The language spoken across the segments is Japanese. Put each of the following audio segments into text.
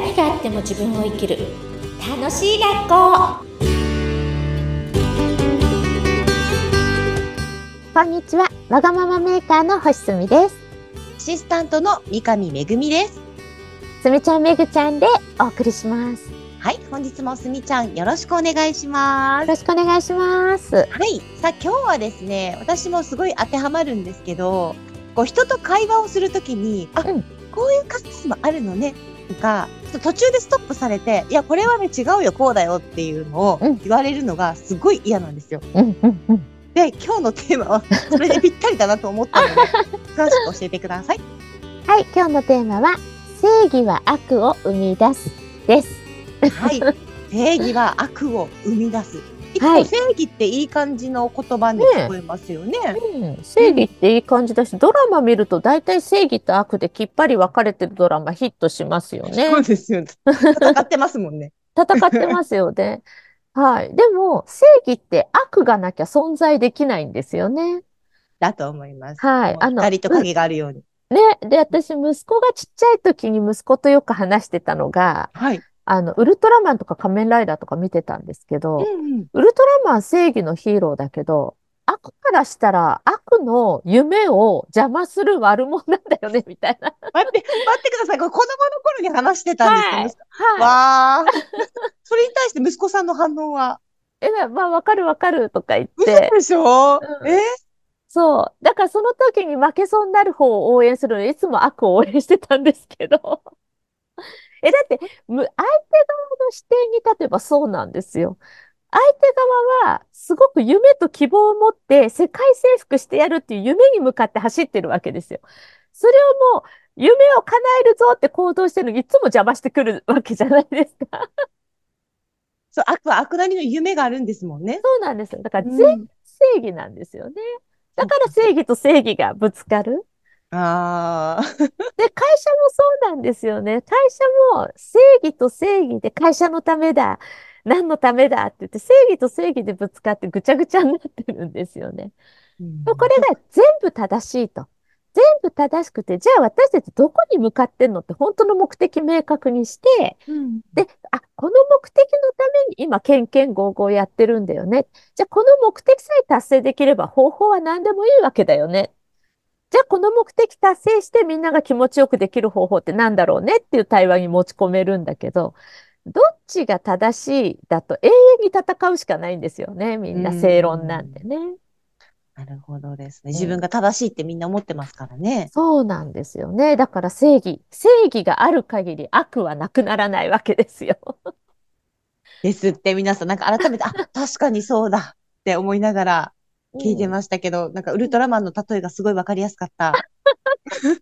何があっても自分を生きる楽しい学校こんにちは。わがままメーカーの星すみです。アシスタントの三上めぐみです。すみちゃんめぐちゃんでお送りします。よはい、本日もすみちゃんよろしくお願いします。ろしくお願いします。はい、さあ今日はですね、私もすごい当てはまるんですけど、こう人と会話をするときに、あ、うんこういうカスもあるのね、とか、ちょっと途中でストップされて、いや、これはね、違うよ、こうだよっていうのをうん言われるのがすごい嫌なんですよ。うんうんうん。で、今日のテーマは、それでぴったりだなと思ったので、詳しく教えてください。はい、今日のテーマは正義は悪を生み出すです。はい。正義は悪を生み出す。正義っていい感じの言葉に聞こえますよね。うん、正義っていい感じだし、ドラマ見ると大体正義と悪できっぱり分かれてるドラマヒットしますよね。そうですよ。戦ってますもんね。戦ってますよね。はい。でも、正義って悪がなきゃ存在できないんですよね。だと思います。はいあの光と影があるように。ね。で、私、息子がちっちゃい時に息子とよく話してたのが、はい。あの、ウルトラマンとか仮面ライダーとか見てたんですけど、うんうん。ウルトラマン正義のヒーローだけど、悪からしたら悪の夢を邪魔する悪者なんだよね、みたいな。待って、待ってください。これ子供の頃に話してたんですけど、はい。わー。それに対して息子さんの反応は、え、まあ、わかるわかるとか言っ嘘て、でしょ、うんえ？そう。だからその時に負けそうになる方を応援するのにいつも悪を応援してたんですけど。え、だって、む相手側の視点に立てばそうなんですよ。相手側はすごく夢と希望を持って世界征服してやるっていう夢に向かって走ってるわけですよ。それをもう夢を叶えるぞって行動してるのにいつも邪魔してくるわけじゃないですか。そう、悪は悪なりの夢があるんですもんね。そうなんですよ。だからうん全正義なんですよね。だから正義と正義がぶつかる。あー。で、会社もそうなんですよね。会社も正義と正義で会社のためだ。何のためだって言って、正義と正義でぶつかってぐちゃぐちゃになってるんですよね。うんこれが全部正しいと。全部正しくて、じゃあ私たちどこに向かってんのって本当の目的明確にして、うんで、あ、この目的のために今、けんけんごうごうやってるんだよね。じゃあ、この目的さえ達成できれば方法は何でもいいわけだよね。じゃあ、この目的達成してみんなが気持ちよくできる方法って何だろうねっていう対話に持ち込めるんだけど、どっちが正しいだと永遠に戦うしかないんですよね。みんな正論なんでね。なるほどですね。自分が正しいってみんな思ってますからね。そうなんですよね。だから正義、正義がある限り悪はなくならないわけですよ。ですって皆さん、なんか改めて、あ、確かにそうだって思いながら聞いてましたけど、なんかウルトラマンの例えがすごいわかりやすかった。うん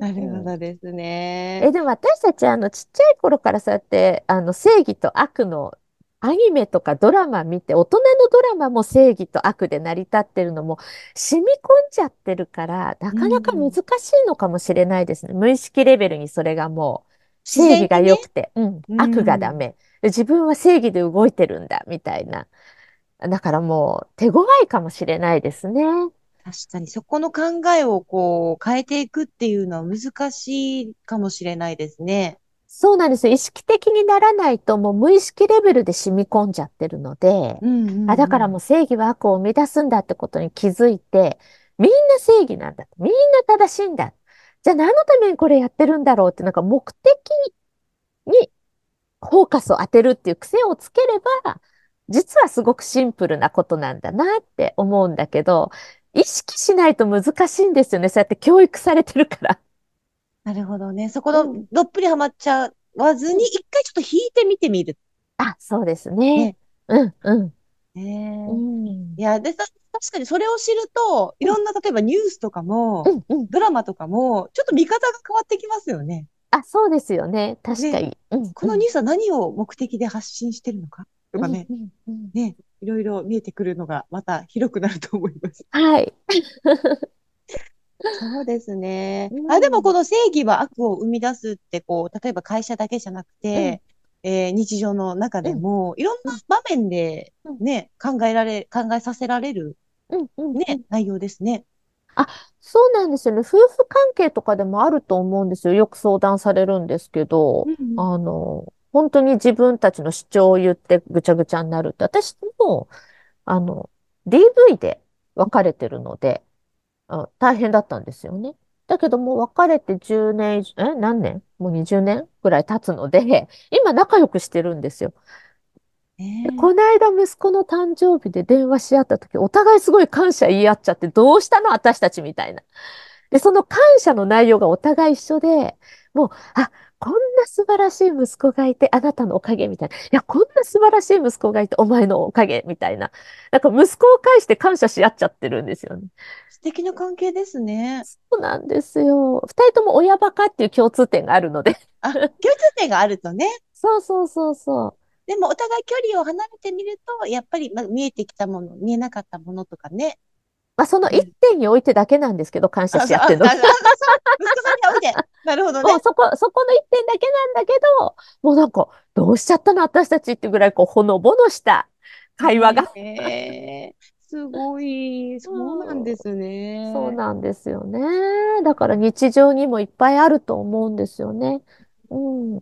なるほどですえ、ね。でも私たちあのちっちゃい頃からそうやってあの正義と悪のアニメとかドラマ見て大人のドラマも正義と悪で成り立ってるのも染み込んじゃってるからなかなか難しいのかもしれないですね。無意識レベルにそれがもう正義が良くて、うん、うん悪がダメ。で自分は正義で動いてるんだみたいな。だからもう手強いかもしれないですね。確かにそこの考えをこう変えていくっていうのは難しいかもしれないですね。そうなんですよ。意識的にならないともう無意識レベルで染み込んじゃってるので、うんうんうんあ、だからもう正義は悪を生み出すんだってことに気づいて、みんな正義なんだ。みんな正しいんだ。じゃあ何のためにこれやってるんだろうって、なんか目的にフォーカスを当てるっていう癖をつければ、実はすごくシンプルなことなんだなって思うんだけど、意識しないと難しいんですよね。そうやって教育されてるから。なるほどね。そこのうんどっぷりハマっちゃわずに、一回ちょっと引いてみてみる。あ、そうですねね。うん、うん。ねうん、いや、で、さ確かにそれを知ると、いろんな、例えばニュースとかも、うん、うん。ドラマとかも、ちょっと見方が変わってきますよね。あ、そうですよね。確かに。うん、このニュースは何を目的で発信してるのか？とかね、うんうんうんね、いろいろ見えてくるのがまた広くなると思います。はい。そうですね。うんあ、でもこの正義は悪を生み出すって、こう、例えば会社だけじゃなくて、えー日常の中でも、いろんな場面でね、考えられ、考えさせられるうんうんうんね、内容ですね。そうなんですよね。夫婦関係とかでもあると思うんですよ。よく相談されるんですけど、うんあの、本当に自分たちの主張を言ってぐちゃぐちゃになるって。私も、あの、DV で別れてるので、あ大変だったんですよね。だけどもう別れて10年以上、え、何年？もう20年ぐらい経つので、今仲良くしてるんですよ。ねこの間息子の誕生日で電話し合った時、お互いすごい感謝言い合っちゃって、どうしたの？私たちみたいな。で、その感謝の内容がお互い一緒で、もう、あ、こんな素晴らしい息子がいて、あなたのおかげみたいな。いや、こんな素晴らしい息子がいて、お前のおかげみたいな。なんか息子を介して感謝し合っちゃってるんですよね。素敵な関係ですね。そうなんですよ。二人とも親バカっていう共通点があるので。あ、共通点があるとね。そうそうそうそう。でもお互い距離を離れてみると、やっぱりまあ見えてきたもの、見えなかったものとかね。まあ、その一点においてだけなんですけど、感謝し合ってるの息子さんにおいて。なるほどねもう。そこ、そこの一点だけなんだけど、もうなんか、どうしちゃったの私たちってぐらい、こう、ほのぼのした会話が。へえすごい。そうなんですね。そうなんですよね。だから日常にもいっぱいあると思うんですよね。うん。い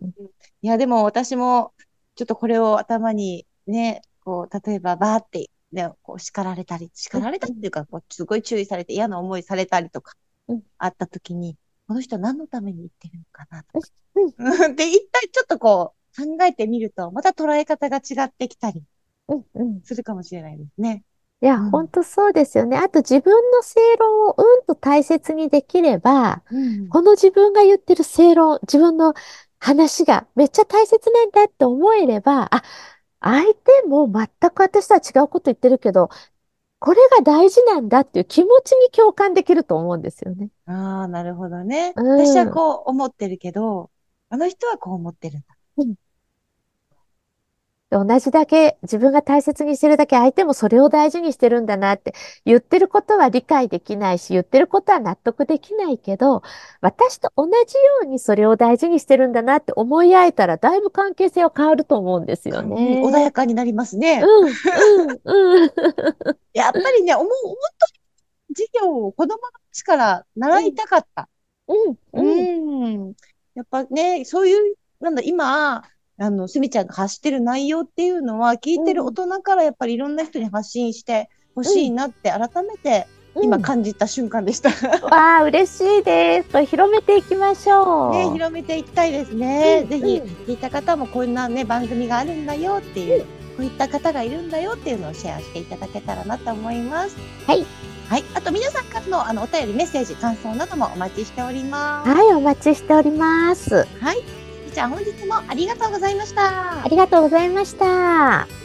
や、でも私も、ちょっとこれを頭にね、こう、例えばバーって、ね、こう叱られたり、叱られたりっていうか、こう、すごい注意されて嫌な思いされたりとかうん、あった時に、この人は何のために言ってるのかなとか。うん で、一体ちょっとこう、考えてみると、また捉え方が違ってきたりうん、うん。するかもしれないですね。いや、うんほんとそうですよね。あと自分の正論をうんと大切にできれば、うんこの自分が言ってる正論、自分の話がめっちゃ大切なんだって思えれば、あ、相手も全く私とは違うこと言ってるけど、これが大事なんだっていう気持ちに共感できると思うんですよね。ああ、なるほどね。うん私はこう思ってるけど、あの人はこう思ってるんだ。で同じだけ自分が大切にしてるだけ相手もそれを大事にしてるんだなって言ってることは理解できないし言ってることは納得できないけど私と同じようにそれを大事にしてるんだなって思い合えたらだいぶ関係性は変わると思うんですようんね。穏やかになりますね。うん、うん、うん。やっぱりね、思う、本当に授業を子供のうちから習いたかった。うん、ううん。ん。やっぱね、そういう、なんだ、今、あの、すみちゃんが発してる内容っていうのは、聞いてる大人からやっぱりいろんな人に発信してほしいなって改めて今感じた瞬間でした。わあ、嬉しいです。広めていきましょう。ね、広めていきたいですね。うんぜひうん聞いた方もこんなね、番組があるんだよっていう、こういった方がいるんだよっていうのをシェアしていただけたらなと思います。はい。はい。あと皆さんからのあのお便り、メッセージ、感想などもお待ちしております。はい、お待ちしております。はい。じゃあ本日もありがとうございましたあ。りがとうございました。